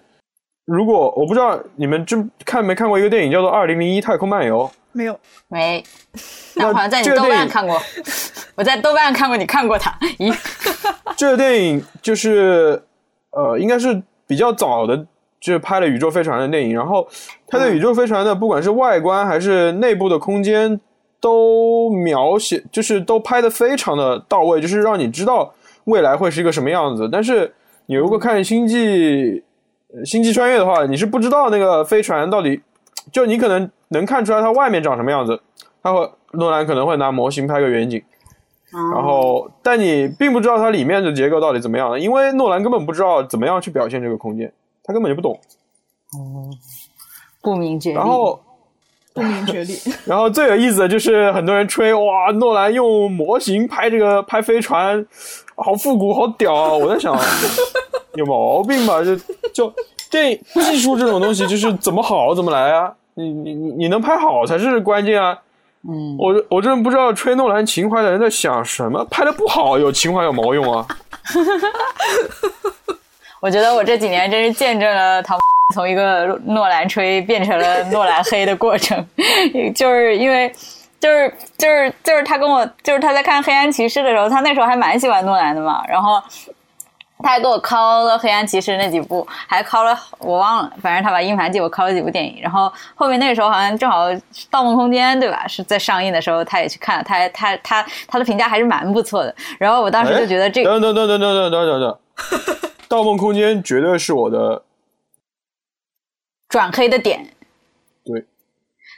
如果我不知道你们真看没看过一个电影叫做《二零零一太空漫游》？没有，没。那好像在你豆瓣看过，我在豆瓣看过，你看过它？咦，这个电影就是呃，应该是比较早的，就是拍了宇宙飞船的电影。然后它的宇宙飞船的不管是外观还是内部的空间都描写，就是都拍的非常的到位，就是让你知道未来会是一个什么样子。但是你如果看《星际》。星际穿越的话，你是不知道那个飞船到底，就你可能能看出来它外面长什么样子，他会诺兰可能会拿模型拍个远景，然后但你并不知道它里面的结构到底怎么样，因为诺兰根本不知道怎么样去表现这个空间，他根本就不懂。哦，不明觉厉。然后不明觉厉。然后最有意思的就是很多人吹哇，诺兰用模型拍这个拍飞船，好复古，好屌啊！我在想。有毛病吧？就就电影技术这种东西，就是怎么好怎么来啊！你你你你能拍好才是关键啊！嗯，我我真不知道吹诺兰情怀的人在想什么，拍的不好有情怀有毛用啊？我觉得我这几年真是见证了唐从一个诺兰吹变成了诺兰黑的过程，就是因为就是就是就是他跟我就是他在看《黑暗骑士》的时候，他那时候还蛮喜欢诺兰的嘛，然后。他还给我拷了《黑暗骑士》那几部，还拷了我忘了，反正他把硬盘借我拷了几部电影。然后后面那个时候好像正好《盗梦空间》对吧？是在上映的时候，他也去看了，他他他他的评价还是蛮不错的。然后我当时就觉得这等等等等等等等等等，《盗梦空间》绝对是我的转黑的点。对。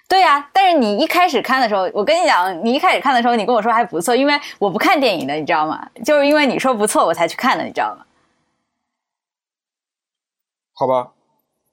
对呀，但是你一开始看的时候，我跟你讲，你一开始看的时候，你跟我说还不错，因为我不看电影的，你知道吗？就是因为你说不错，我才去看的，你知道吗？好吧，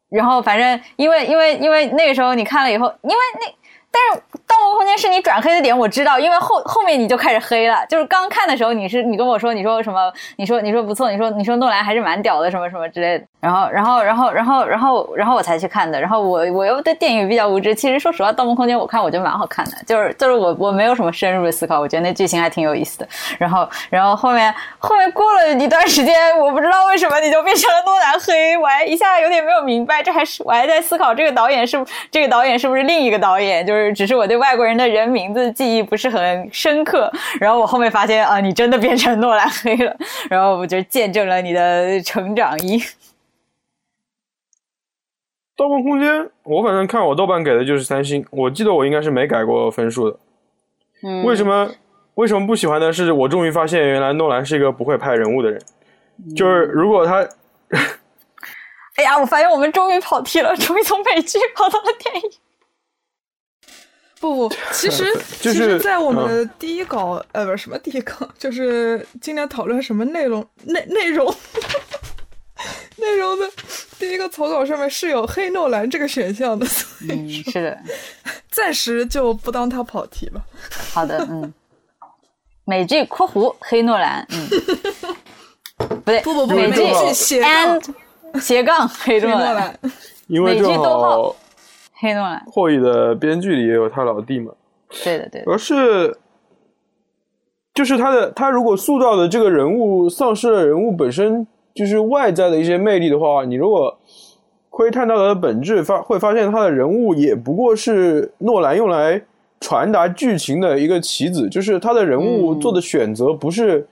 然后反正因为因为因为那个时候你看了以后，因为那但是《盗梦空间》是你转黑的点，我知道，因为后后面你就开始黑了。就是刚看的时候，你是你跟我说，你说什么？你说你说不错，你说你说诺兰还是蛮屌的，什么什么之类的。然后，然后，然后，然后，然后，然后我才去看的。然后我我又对电影比较无知。其实说实话，《盗梦空间》我看我觉得蛮好看的，就是就是我我没有什么深入的思考，我觉得那剧情还挺有意思的。然后，然后后面后面过了一段时间，我不知道为什么你就变成了诺兰黑，我还一下有点没有明白。这还是我还在思考这个导演是这个导演是不是另一个导演？就是只是我对外国人的人名字记忆不是很深刻。然后我后面发现啊，你真的变成诺兰黑了。然后我就见证了你的成长一。盗梦空间，我反正看我豆瓣给的就是三星，我记得我应该是没改过分数的。嗯，为什么为什么不喜欢呢？是我终于发现原来诺兰是一个不会拍人物的人。就是如果他，哎呀，我发现我们终于跑题了，终于从美剧跑到了电影。不不，其实就是在我们第一稿，呃，不是什么第一稿，就是今天讨论什么内容内内容。内容的第一个草稿上面是有黑诺兰这个选项的，所以是的，暂时就不当它跑题了。好的，嗯，美剧（括弧黑诺兰），嗯，不对，不不不，美剧斜杠斜杠黑诺兰，因为正好黑诺兰，霍伊的编剧里也有他老弟嘛。对的，对的，而是就是他的他如果塑造的这个人物丧失了人物本身。就是外在的一些魅力的话，你如果窥探到它的本质，发会发现他的人物也不过是诺兰用来传达剧情的一个棋子，就是他的人物做的选择不是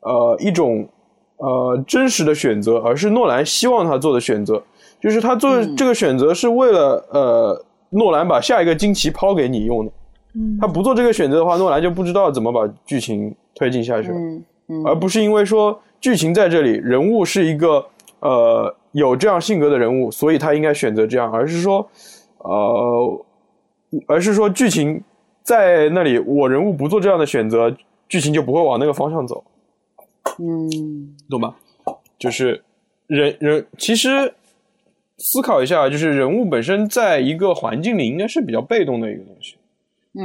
呃一种呃真实的选择，而是诺兰希望他做的选择，就是他做这个选择是为了呃诺兰把下一个惊奇抛给你用的。嗯，他不做这个选择的话，诺兰就不知道怎么把剧情推进下去了，而不是因为说。剧情在这里，人物是一个呃有这样性格的人物，所以他应该选择这样，而是说，呃，而是说剧情在那里，我人物不做这样的选择，剧情就不会往那个方向走。嗯，懂吧？就是人人其实思考一下，就是人物本身在一个环境里应该是比较被动的一个东西，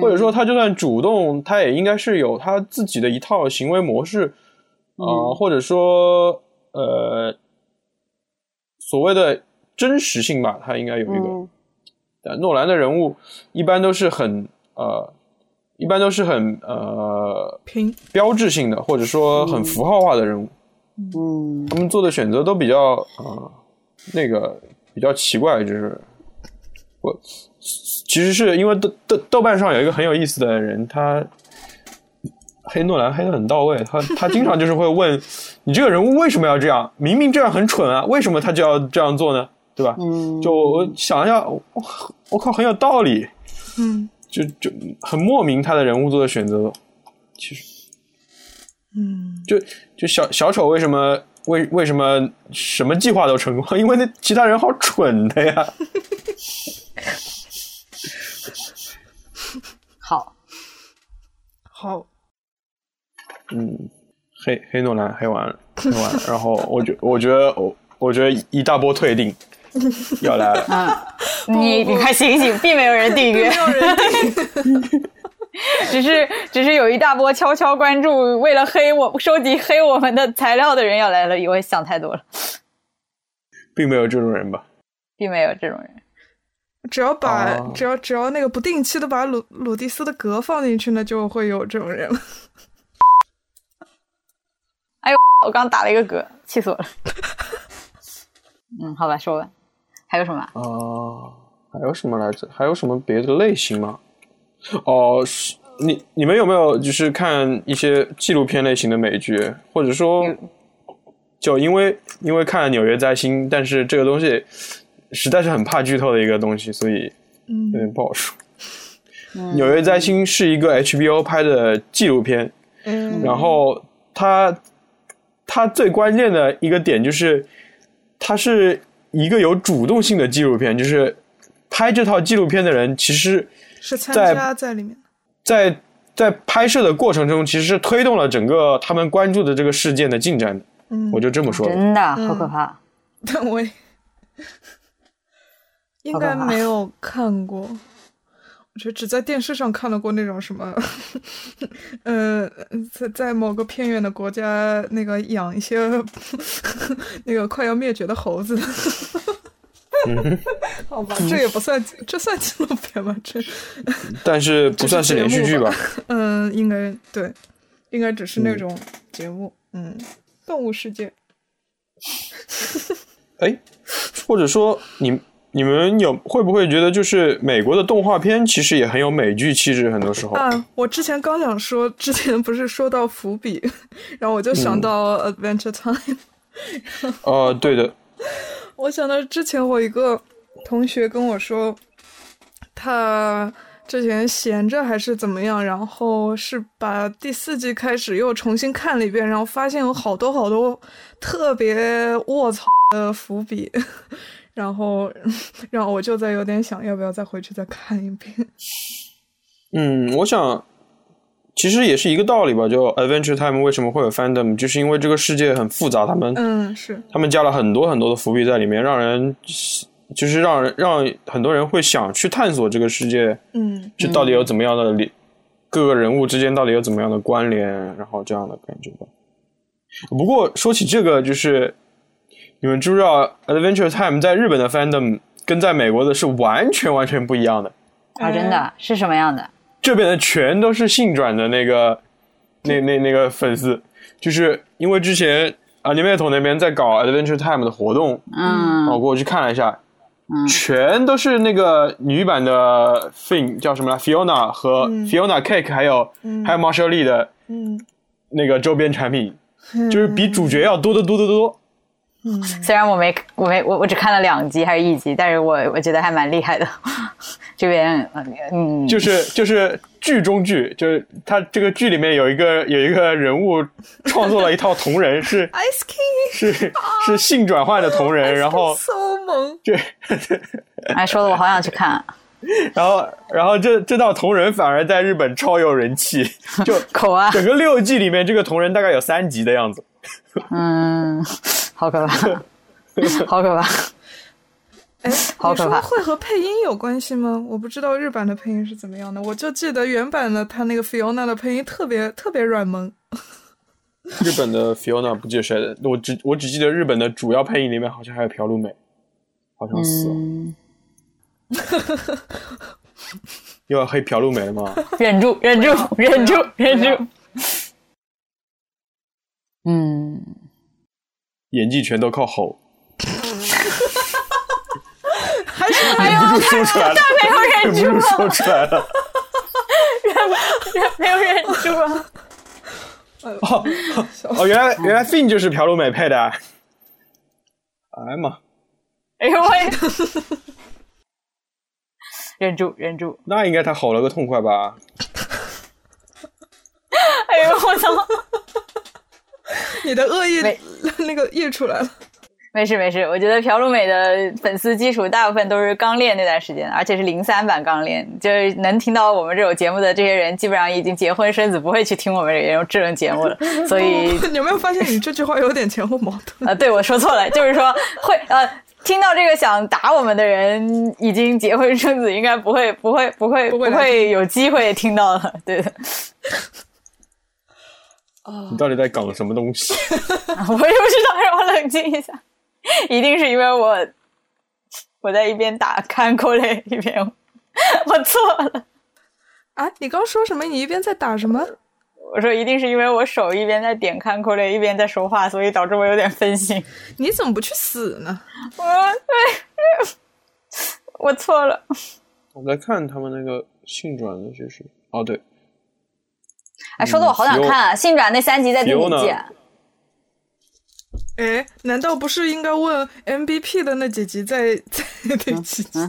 或者说他就算主动，他也应该是有他自己的一套行为模式。啊，或者说，呃，所谓的真实性吧，他应该有一个。但诺兰的人物一般都是很呃，一般都是很呃拼标志性的，或者说很符号化的人物。嗯，他们做的选择都比较啊，那个比较奇怪，就是我其实是因为豆豆豆瓣上有一个很有意思的人，他。黑诺兰黑的很到位，他 他经常就是会问你这个人物为什么要这样？明明这样很蠢啊，为什么他就要这样做呢？对吧？嗯，就我想一下，我我靠，很有道理。嗯，就就很莫名他的人物做的选择，其实，嗯，就就小小丑为什么为为什么什么计划都成功？因为那其他人好蠢的呀。好，好。嗯，黑黑诺兰黑完了，黑完了，然后我觉 我觉得我我觉得一大波退订要来了。嗯，你你快醒醒，并没有人订阅，没有人订，只是只是有一大波悄悄关注，为了黑我收集黑我们的材料的人要来了，以为想太多了，并没有这种人吧？并没有这种人。只要把只要只要那个不定期的把鲁鲁蒂斯的格放进去呢，就会有这种人了。哎呦，我刚打了一个嗝，气死我了。嗯，好吧，说吧，还有什么？啊，还有什么来着？还有什么别的类型吗？哦，是你你们有没有就是看一些纪录片类型的美剧，或者说，就因为因为看了《纽约灾星》，但是这个东西实在是很怕剧透的一个东西，所以有点不好说。《纽约灾星》是一个 HBO 拍的纪录片，嗯，然后它它最关键的一个点就是，它是一个有主动性的纪录片，就是拍这套纪录片的人其实。是参加在里面。在在拍摄的过程中，其实是推动了整个他们关注的这个事件的进展的。嗯，我就这么说的。真的好可怕。但我应该没有看过，我觉得只在电视上看到过那种什么，呃，在在某个偏远的国家，那个养一些 那个快要灭绝的猴子。好吧，这也不算，这算纪录片吗？这，但是不算是连续剧吧？嗯，应该对，应该只是那种节目。嗯，动物世界。哎，或者说你你们有会不会觉得，就是美国的动画片其实也很有美剧气质？很多时候啊，我之前刚想说，之前不是说到伏笔，然后我就想到 Adventure Time。哦、呃，对的。我想到之前我一个同学跟我说，他之前闲着还是怎么样，然后是把第四季开始又重新看了一遍，然后发现有好多好多特别卧槽的伏笔，然后然后我就在有点想要不要再回去再看一遍。嗯，我想其实也是一个道理吧，就 Adventure Time 为什么会有 fandom，就是因为这个世界很复杂，他们嗯是他们加了很多很多的伏笔在里面，让人就是让人让很多人会想去探索这个世界，嗯，这到底有怎么样的联，各个人物之间到底有怎么样的关联，然后这样的感觉吧。不过说起这个，就是你们知不知道 Adventure Time 在日本的 fandom 跟在美国的是完全完全不一样的？啊，真的是什么样的？这边的全都是性转的那个，那那那个粉丝，就是因为之前 Animator 那边在搞 Adventure Time 的活动，嗯，我过去看了一下，嗯，全都是那个女版的 Fin 叫什么来，Fiona 和 Fiona Cake 还有、嗯、还有 Marshall Lee 的，嗯，那个周边产品，就是比主角要多得多得多。嗯，虽然我没我没我我只看了两集还是一集，但是我我觉得还蛮厉害的。这边嗯，就是就是剧中剧，就是他这个剧里面有一个有一个人物创作了一套同人，是 Ice King，是是性转换的同人，然后 so 萌，这哎说的我好想去看。然后然后这这道同人反而在日本超有人气，就 口啊，整个六季里面这个同人大概有三集的样子。嗯，好可怕，好可怕。哎，好可怕！会和配音有关系吗？我不知道日版的配音是怎么样的，我就记得原版的他那个 Fiona 的配音特别特别软萌。日本的 Fiona 不记得谁的，我只我只记得日本的主要配音里面好像还有朴璐美，好像死了。嗯、又要黑朴露美了吗？忍住，忍住，忍住，忍住。嗯，演技全都靠吼。还是忍不住说出来了，没有忍住，忍不住说出来了，忍没有忍住啊！哦哦，原来原来 Fin 就是朴璐美配的，哎妈！哎呦喂！忍住，忍住！那应该他吼了个痛快吧？哎呦我操！你的恶意那个溢出来了。没事没事，我觉得朴璐美的粉丝基础大部分都是刚练那段时间，而且是零三版刚练，就是能听到我们这种节目的这些人，基本上已经结婚生子，不会去听我们这种这种节目了。所以你有没有发现你这句话有点前后矛盾？啊，对我说错了，就是说会呃，听到这个想打我们的人已经结婚生子，应该不会不会不会不会有机会听到了，对的。啊！你到底在搞什么东西？我也不知道，让我冷静一下。一定是因为我我在一边打看过来一边，我错了。啊，你刚说什么？你一边在打什么？我说一定是因为我手一边在点看 c o l 一边在说话，所以导致我有点分心。你怎么不去死呢？我对，我错了。我在看他们那个性转的就是，哦对。哎，说的我好想看啊！性转那三集在第五季？哎，难道不是应该问 MVP 的那几集在 在那几集？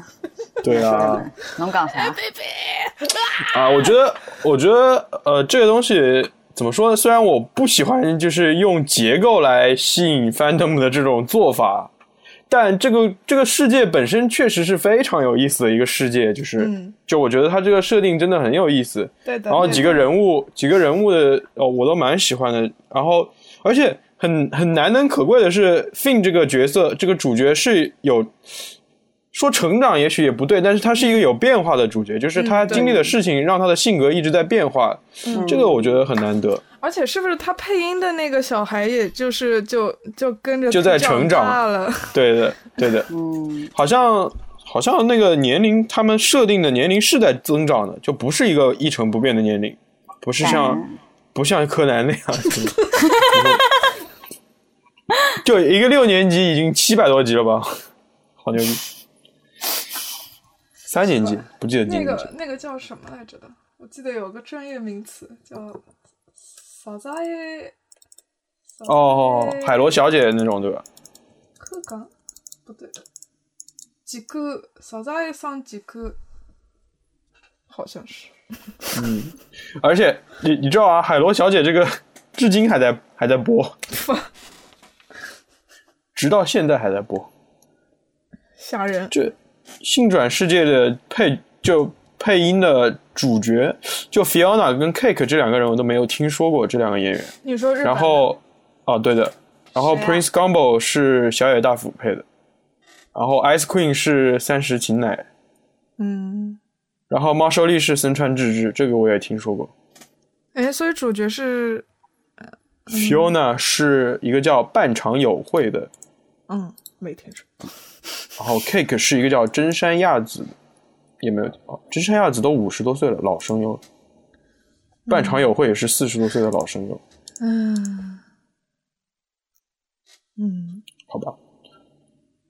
对啊，能讲啥？MVP 啊，我觉得，我觉得，呃，这个东西怎么说呢？虽然我不喜欢就是用结构来吸引 fandom 的这种做法。但这个这个世界本身确实是非常有意思的一个世界，就是，就我觉得它这个设定真的很有意思。对的。然后几个人物，几个人物的哦，我都蛮喜欢的。然后，而且很很难能可贵的是，Fin 这个角色，这个主角是有说成长，也许也不对，但是他是一个有变化的主角，就是他经历的事情让他的性格一直在变化。嗯，这个我觉得很难得。而且是不是他配音的那个小孩，也就是就就跟着就在成长了？对的，对的，嗯，好像好像那个年龄，他们设定的年龄是在增长的，就不是一个一成不变的年龄，不是像不像柯南那样，就一个六年级已经七百多集了吧，好牛逼！三年级不记得那个那个叫什么来着的？我记得有个专业名词叫。啥子哦，海螺小姐那种对吧？可刚不对，几个啥子爱上几个，好像是。嗯，而且你你知道啊，海螺小姐这个 至今还在还在播，直到现在还在播，吓人。这性转世界的配就。配音的主角就 Fiona 跟 Cake 这两个人我都没有听说过这两个演员。你说日然后，哦，对的。然后 Prince Gumbo 是小野大辅配的。然后 Ice Queen 是三石晴乃。嗯。然后猫寿利是森川智之，这个我也听说过。哎，所以主角是 Fiona 是一个叫半场友会的。嗯，没听说。然后 Cake 是一个叫真山亚子。也没有哦，真山亚子都五十多岁了，老声优。半场友会也是四十多岁的老声优。嗯嗯，好吧。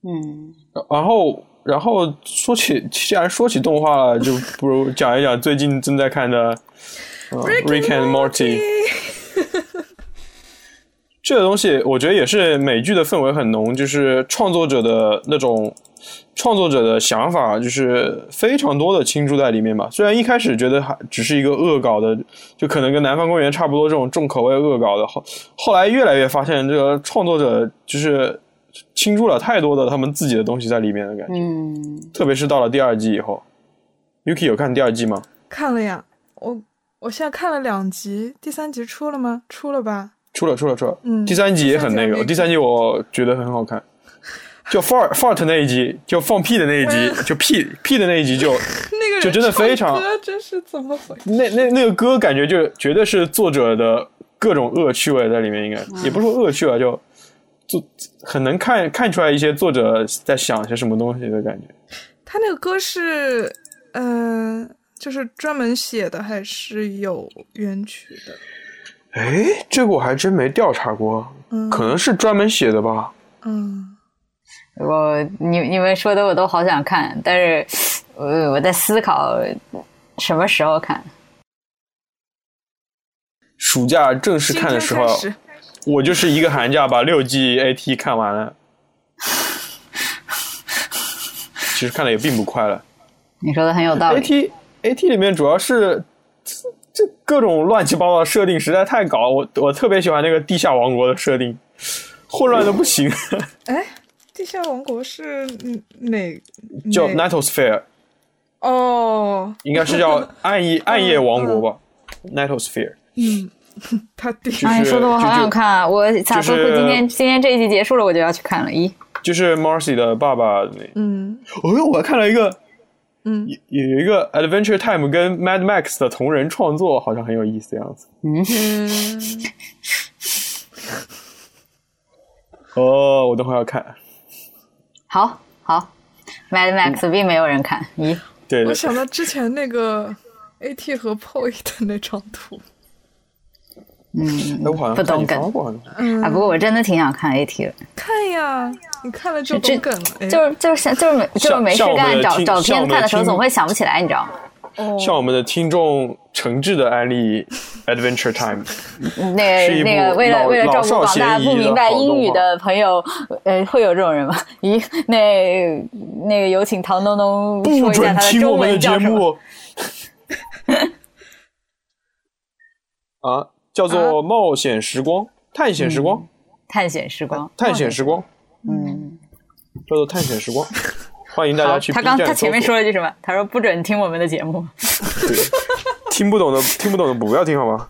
嗯，然后然后说起，既然说起动画了，就不如讲一讲最近正在看的《Rick and Morty》。这个东西我觉得也是美剧的氛围很浓，就是创作者的那种。创作者的想法就是非常多的倾注在里面吧。虽然一开始觉得还只是一个恶搞的，就可能跟《南方公园》差不多这种重口味恶搞的，后后来越来越发现，这个创作者就是倾注了太多的他们自己的东西在里面的感觉。嗯，特别是到了第二季以后，Yuki 有看第二季吗？看了呀，我我现在看了两集，第三集出了吗？出了吧？出了，出了，出了。嗯，第三集也很那个，第三集我觉得很好看。就 fart fart 那一集，就放屁的那一集，就屁屁的那一集，就 那个就真的非常，真是怎么回？那那那个歌感觉就绝对是作者的各种恶趣味在里面，应该也不是说恶趣味，就就很能看看出来一些作者在想些什么东西的感觉。他那个歌是嗯，就是专门写的还是有原曲的？哎，这个我还真没调查过，可能是专门写的吧。嗯。我你你们说的我都好想看，但是我我在思考什么时候看。暑假正式看的时候，我就是一个寒假把六季 AT 看完了。其实看的也并不快了。你说的很有道理。AT AT 里面主要是这各种乱七八糟的设定实在太搞了，我我特别喜欢那个地下王国的设定，混乱的不行。哎。地下王国是哪？叫 Nightsphere。哦，应该是叫 暗夜暗夜王国吧？Nightsphere。嗯，他地哎，说的我好想看啊！我咋说？今天今天这一集结束了，我就要去看了。咦，就是 Marcy 的爸爸那。嗯。哦，我还看了一个，嗯，有有一个 Adventure Time 跟 Mad Max 的同人创作，好像很有意思的样子。嗯。哦，我等会要看。好好，Mad Max 并没有人看，咦？对，我想到之前那个 AT 和 POE 的那张图，嗯，我好像不懂梗啊。不过我真的挺想看 AT 的，看呀，你看了就懂梗了。就是就是就是没就是没事干找找片看的时候总会想不起来，你知道吗？像我们的听众诚挚的安利 Adventure Time，那个那个为了为了照顾广大不明白英语的朋友，呃，会有这种人吗？咦，那那个有请唐东东说一下他的中文叫什么？啊，叫做冒险时光，探险时光，探险时光，探险时光，嗯，叫做探险时光。欢迎大家去。他刚他前面说了句什么？他说不准听我们的节目。对，听不懂的 听不懂的不要听好吗？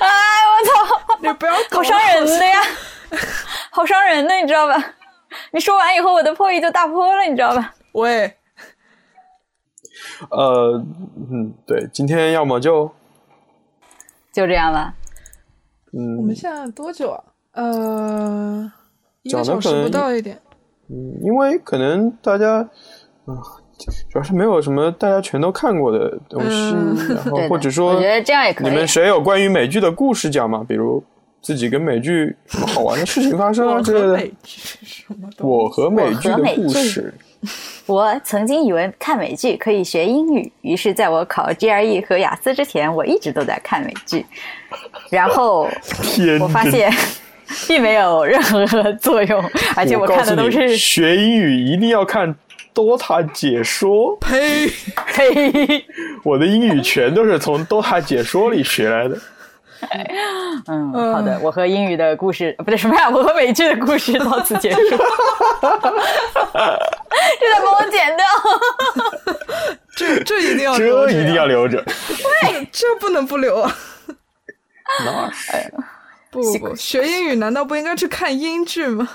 哎，我操！你不要好伤人的呀，好伤人的，你知道吧？你说完以后，我的破译就大破了，你知道吧？喂，呃，嗯，对，今天要么就就这样吧。嗯，我们现在多久啊？呃，一个小时不到一点。嗯，因为可能大家，啊，主要是没有什么大家全都看过的东西，然后或者说，我觉得这样也可以。你们谁有关于美剧的故事讲吗？比如自己跟美剧什么好玩的事情发生啊 之类的。我和美剧的故事。我曾经以为看美剧可以学英语，于是在我考 GRE 和雅思之前，我一直都在看美剧。然后我发现。并没有任何作用，而且我看的都是学英语一定要看 DOTA 解说。呸呸！我的英语全都是从 DOTA 解说里学来的。嗯，好的，我和英语的故事不对什么呀？我和美剧的故事到此结束。这得帮我剪掉。这这一定要这一定要留着。喂，这不能不留啊。那是。不不不，学英语难道不应该去看英剧吗？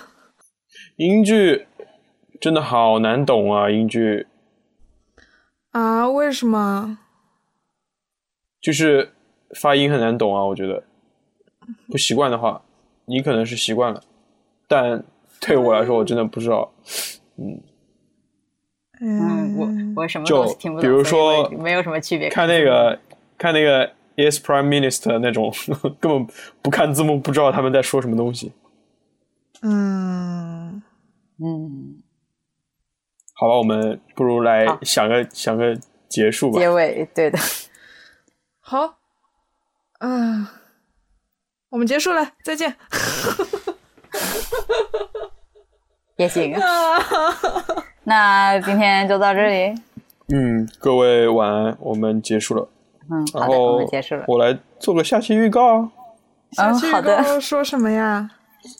英剧真的好难懂啊！英剧啊？为什么？就是发音很难懂啊！我觉得不习惯的话，你可能是习惯了，但对我来说，我真的不知道。嗯嗯，我我什么就听不懂，比如说没有什么区别。看那个，看那个。Yes, Prime Minister 那种 根本不看字幕不知道他们在说什么东西。嗯嗯，好吧，我们不如来想个想个结束吧。结尾对的。好，嗯，我们结束了，再见。也行。那今天就到这里。嗯，各位晚安，我们结束了。嗯，然后我来做个下期预告。下期预告说什么呀？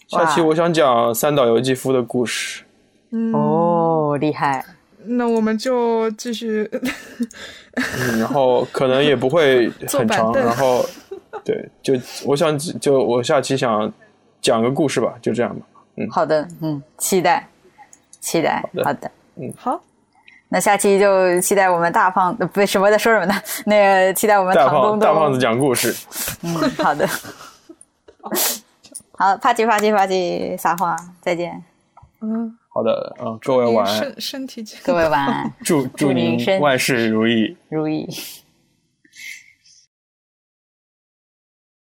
下期我想讲三岛由纪夫的故事。嗯哦，厉害。那我们就继续。嗯，然后可能也不会很长。然后，对，就我想就我下期想讲个故事吧，就这样吧。嗯，好的，嗯，期待，期待，好的，好的嗯，好。那下期就期待我们大胖不什么在说什么呢？那个期待我们唐东东大胖子讲故事。嗯，好的。好，啪叽啪叽啪叽撒花，再见。嗯，好的，嗯，各位晚安。身身体健各位晚安。祝祝您万事如意，如意。